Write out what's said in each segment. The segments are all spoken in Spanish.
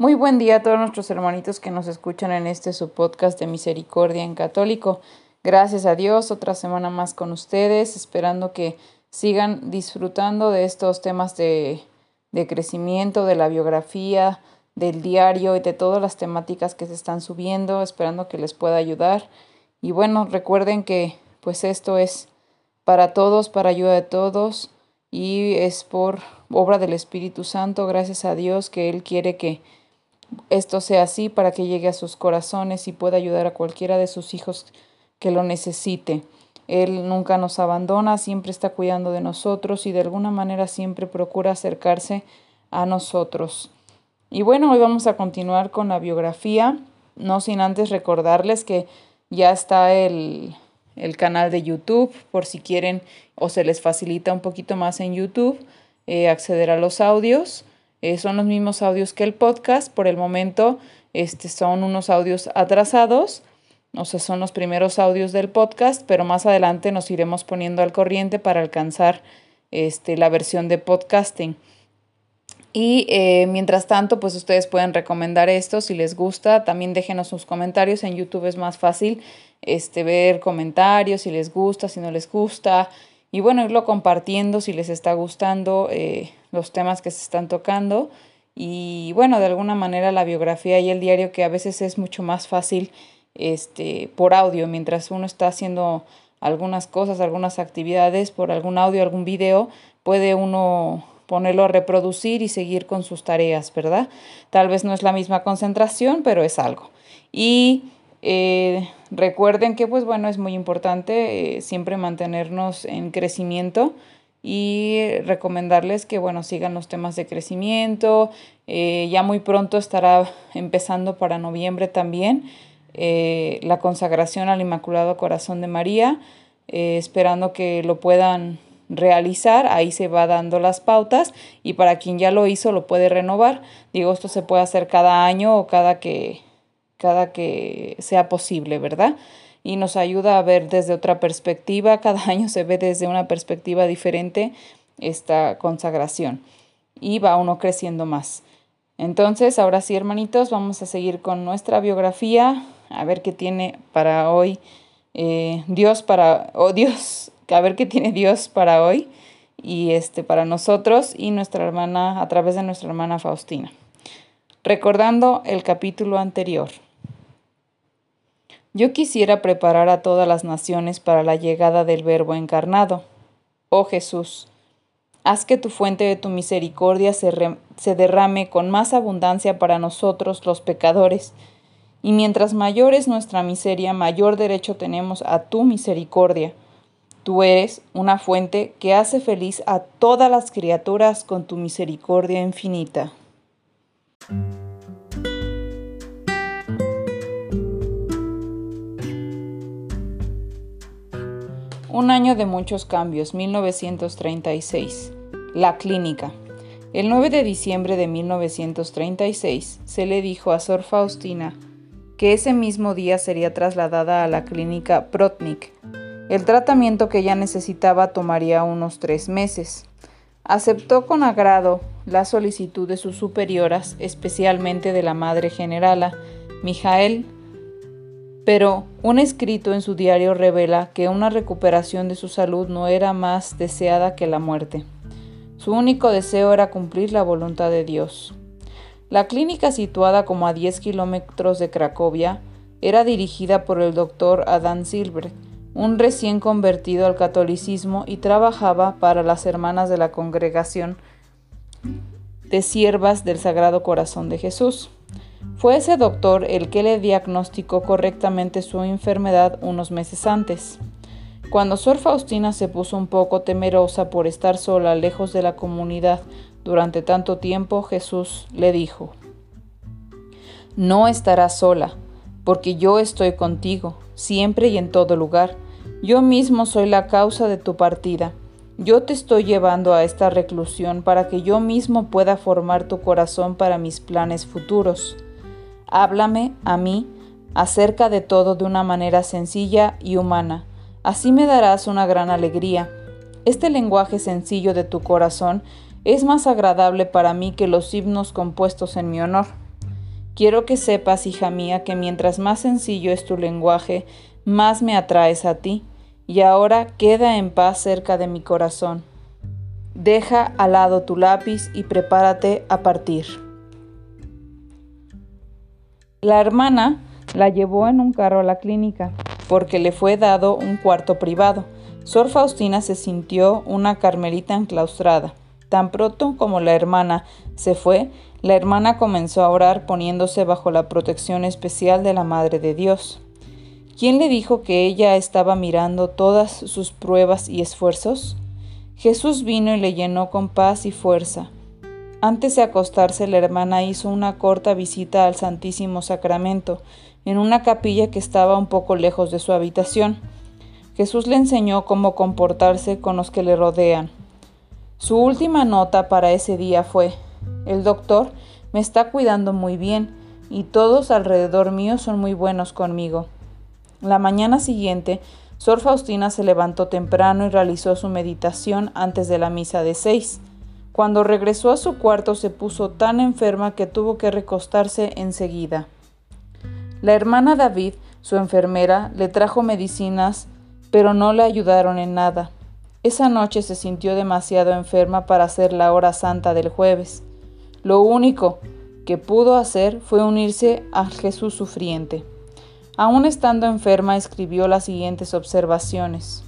Muy buen día a todos nuestros hermanitos que nos escuchan en este su podcast de Misericordia en Católico. Gracias a Dios, otra semana más con ustedes, esperando que sigan disfrutando de estos temas de, de crecimiento, de la biografía, del diario y de todas las temáticas que se están subiendo, esperando que les pueda ayudar. Y bueno, recuerden que pues esto es para todos, para ayuda de todos y es por obra del Espíritu Santo, gracias a Dios que Él quiere que esto sea así para que llegue a sus corazones y pueda ayudar a cualquiera de sus hijos que lo necesite. Él nunca nos abandona, siempre está cuidando de nosotros y de alguna manera siempre procura acercarse a nosotros. Y bueno, hoy vamos a continuar con la biografía, no sin antes recordarles que ya está el, el canal de YouTube por si quieren o se les facilita un poquito más en YouTube eh, acceder a los audios. Eh, son los mismos audios que el podcast. Por el momento este, son unos audios atrasados. O sea, son los primeros audios del podcast, pero más adelante nos iremos poniendo al corriente para alcanzar este, la versión de podcasting. Y eh, mientras tanto, pues ustedes pueden recomendar esto si les gusta. También déjenos sus comentarios. En YouTube es más fácil este, ver comentarios si les gusta, si no les gusta. Y bueno, irlo compartiendo si les está gustando eh, los temas que se están tocando. Y bueno, de alguna manera la biografía y el diario que a veces es mucho más fácil este, por audio, mientras uno está haciendo algunas cosas, algunas actividades, por algún audio, algún video, puede uno ponerlo a reproducir y seguir con sus tareas, ¿verdad? Tal vez no es la misma concentración, pero es algo. Y eh, recuerden que, pues bueno, es muy importante eh, siempre mantenernos en crecimiento y recomendarles que, bueno, sigan los temas de crecimiento. Eh, ya muy pronto estará empezando para noviembre también la consagración al Inmaculado Corazón de María, esperando que lo puedan realizar, ahí se va dando las pautas y para quien ya lo hizo lo puede renovar. Digo, esto se puede hacer cada año o cada que cada que sea posible, ¿verdad? Y nos ayuda a ver desde otra perspectiva, cada año se ve desde una perspectiva diferente esta consagración y va uno creciendo más. Entonces, ahora sí, hermanitos, vamos a seguir con nuestra biografía, a ver qué tiene para hoy eh, Dios para, o Dios, a ver qué tiene Dios para hoy y este para nosotros y nuestra hermana a través de nuestra hermana Faustina. Recordando el capítulo anterior. Yo quisiera preparar a todas las naciones para la llegada del Verbo encarnado. Oh Jesús, haz que tu fuente de tu misericordia se, se, derrame con más abundancia para nosotros los pecadores, y mientras mayor es nuestra miseria, mayor derecho tenemos a tu misericordia. Tú eres una fuente que hace feliz a todas las criaturas con tu misericordia infinita. Un año de muchos cambios, 1936. La clínica. El 9 de diciembre de 1936 se le dijo a Sor Faustina que ese mismo día sería trasladada a la clínica Protnik. El tratamiento que ella necesitaba tomaría unos tres meses. Aceptó con agrado la solicitud de sus superioras, especialmente de la madre generala, Mijael pero un escrito en su diario revela que una recuperación de su salud no era más deseada que la muerte. Su único deseo era cumplir la voluntad de Dios. La clínica, situada como a 10 kilómetros de Cracovia, era dirigida por el doctor Adam Silberg, un recién convertido al catolicismo y trabajaba para las hermanas de la congregación de siervas del Sagrado Corazón de Jesús. Fue ese doctor el que le diagnosticó correctamente su enfermedad unos meses antes. Cuando Sor Faustina se puso un poco temerosa por estar sola lejos de la comunidad durante tanto tiempo, Jesús le dijo, No estarás sola, porque yo estoy contigo, siempre y en todo lugar. Yo mismo soy la causa de tu partida. Yo te estoy llevando a esta reclusión para que yo mismo pueda formar tu corazón para mis planes futuros. Háblame a mí acerca de todo de una manera sencilla y humana. Así me darás una gran alegría. Este lenguaje sencillo de tu corazón es más agradable para mí que los himnos compuestos en mi honor. Quiero que sepas, hija mía, que mientras más sencillo es tu lenguaje, más me atraes a ti, y ahora queda en paz cerca de mi corazón. Deja al lado tu lápiz y prepárate a partir. La hermana la llevó en un carro a la clínica, porque le fue dado un cuarto privado. Sor Faustina se sintió una carmelita enclaustrada. Tan pronto como la hermana se fue, la hermana comenzó a orar poniéndose bajo la protección especial de la Madre de Dios. ¿Quién le dijo que ella estaba mirando todas sus pruebas y esfuerzos? Jesús vino y le llenó con paz y fuerza. Antes de acostarse, la hermana hizo una corta visita al Santísimo Sacramento, en una capilla que estaba un poco lejos de su habitación. Jesús le enseñó cómo comportarse con los que le rodean. Su última nota para ese día fue, el doctor me está cuidando muy bien y todos alrededor mío son muy buenos conmigo. La mañana siguiente, Sor Faustina se levantó temprano y realizó su meditación antes de la misa de seis. Cuando regresó a su cuarto se puso tan enferma que tuvo que recostarse enseguida. La hermana David, su enfermera, le trajo medicinas, pero no le ayudaron en nada. Esa noche se sintió demasiado enferma para hacer la hora santa del jueves. Lo único que pudo hacer fue unirse a Jesús sufriente. Aún estando enferma, escribió las siguientes observaciones.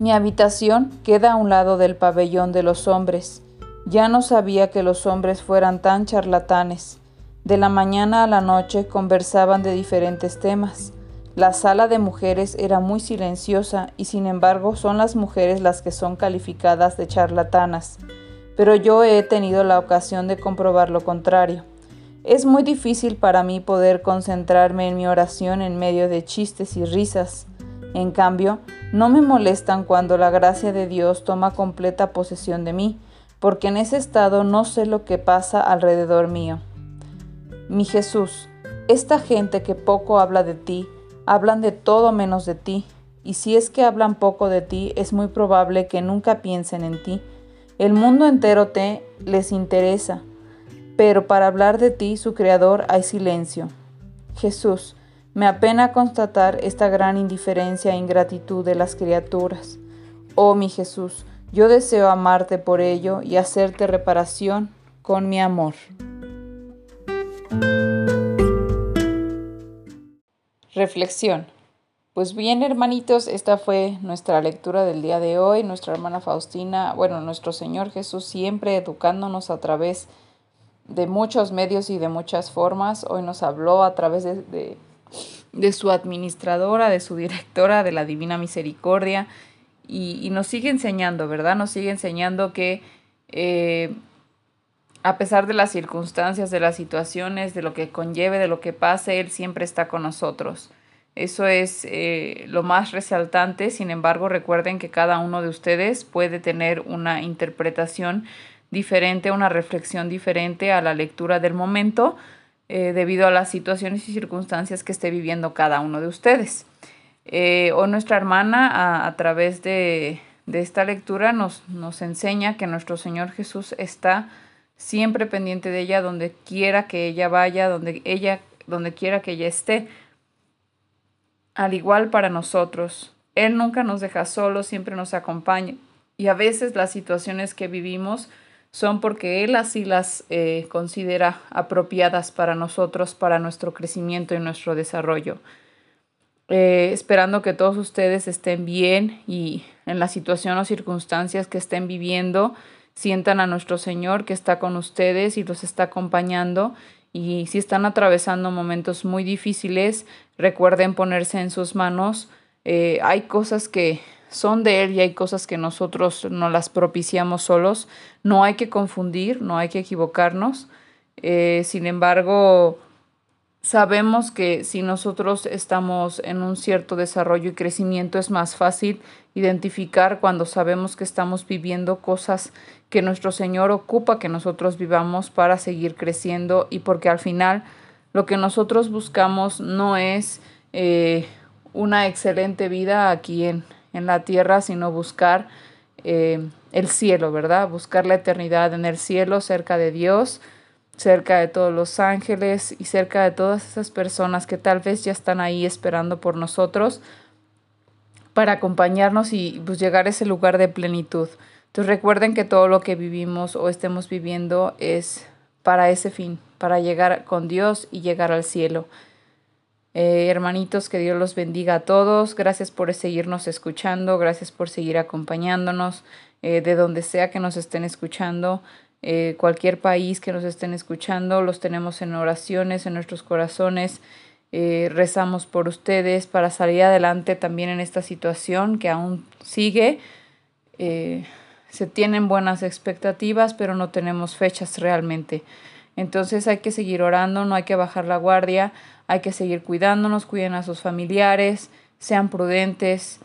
Mi habitación queda a un lado del pabellón de los hombres. Ya no sabía que los hombres fueran tan charlatanes. De la mañana a la noche conversaban de diferentes temas. La sala de mujeres era muy silenciosa y sin embargo son las mujeres las que son calificadas de charlatanas. Pero yo he tenido la ocasión de comprobar lo contrario. Es muy difícil para mí poder concentrarme en mi oración en medio de chistes y risas. En cambio, no me molestan cuando la gracia de Dios toma completa posesión de mí, porque en ese estado no sé lo que pasa alrededor mío. Mi Jesús, esta gente que poco habla de ti, hablan de todo menos de ti, y si es que hablan poco de ti, es muy probable que nunca piensen en ti. El mundo entero te les interesa, pero para hablar de ti, su creador, hay silencio. Jesús, me apena constatar esta gran indiferencia e ingratitud de las criaturas. Oh mi Jesús, yo deseo amarte por ello y hacerte reparación con mi amor. Reflexión. Pues bien, hermanitos, esta fue nuestra lectura del día de hoy. Nuestra hermana Faustina, bueno, nuestro Señor Jesús siempre educándonos a través de muchos medios y de muchas formas. Hoy nos habló a través de, de, su administradora, de su directora, de la Divina Misericordia. Y, nos sigue enseñando, ¿verdad? Nos sigue enseñando que eh, a pesar de las circunstancias, de las situaciones, de lo que conlleve, de lo que pase, Él siempre está con nosotros. Eso es eh, lo más resaltante, sin embargo recuerden que cada uno de ustedes puede tener una interpretación diferente, una reflexión diferente a la lectura del momento eh, debido a las situaciones y circunstancias que esté viviendo cada uno de ustedes. Eh, o nuestra hermana a, través de, de, esta lectura nos, nos enseña que nuestro Señor Jesús está siempre pendiente de ella donde quiera que ella vaya, donde ella donde quiera que ella esté. Al igual para nosotros, él nunca nos deja solos, siempre nos acompaña. Y a veces las situaciones que vivimos son porque Él así las eh, considera apropiadas para nosotros, para nuestro crecimiento y nuestro desarrollo. Eh, esperando que todos ustedes estén bien y en la situación o circunstancias que estén viviendo, sientan a nuestro Señor que está con ustedes y los está acompañando. Y si están atravesando momentos muy difíciles, recuerden ponerse en sus manos. Eh, hay cosas que son de Él y hay cosas que nosotros no las propiciamos solos. No hay que confundir, no hay que equivocarnos. Eh, sin embargo, sabemos que si nosotros estamos en un cierto desarrollo y crecimiento es más fácil identificar cuando sabemos que estamos viviendo cosas que nuestro Señor ocupa que nosotros vivamos para seguir creciendo y porque al final lo que nosotros buscamos no es eh, una excelente vida aquí en, en, la tierra, sino buscar eh, el cielo, ¿verdad? Buscar la eternidad en el cielo, cerca de Dios, cerca de todos los ángeles y cerca de todas esas personas que tal vez ya están ahí esperando por nosotros para acompañarnos y pues, llegar a ese lugar de plenitud. Entonces recuerden que todo lo que vivimos o estemos viviendo es para ese fin, para llegar con Dios y llegar al cielo. Eh, hermanitos, que Dios los bendiga a todos. Gracias por seguirnos escuchando, gracias por seguir acompañándonos eh, de donde sea que nos estén escuchando. Eh, cualquier país que nos estén escuchando, los tenemos en oraciones, en nuestros corazones. rezamos por ustedes para salir adelante también en esta situación que aún sigue se tienen buenas expectativas, pero no tenemos fechas realmente. Entonces hay que seguir orando, no hay que bajar la guardia, hay que seguir cuidándonos, cuiden a sus familiares, sean prudentes,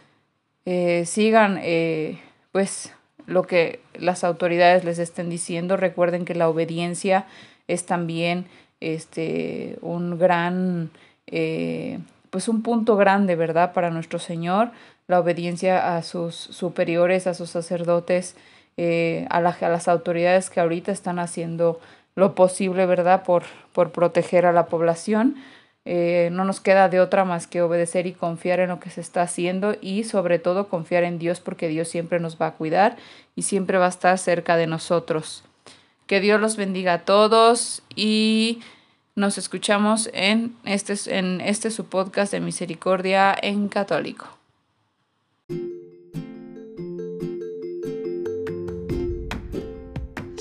eh, sigan eh, pues lo que las autoridades les estén diciendo. Recuerden que la obediencia es también este un gran eh, pues un punto grande, ¿verdad? Para nuestro Señor la obediencia a sus superiores, a sus sacerdotes, a, a, las autoridades que ahorita están haciendo lo posible, ¿verdad?, por, por proteger a la población. Eh, no nos queda de otra más que obedecer y confiar en lo que se está haciendo y sobre todo confiar en Dios porque Dios siempre nos va a cuidar y siempre va a estar cerca de nosotros. Que Dios los bendiga a todos y nos escuchamos en este, en este su podcast de misericordia en católico.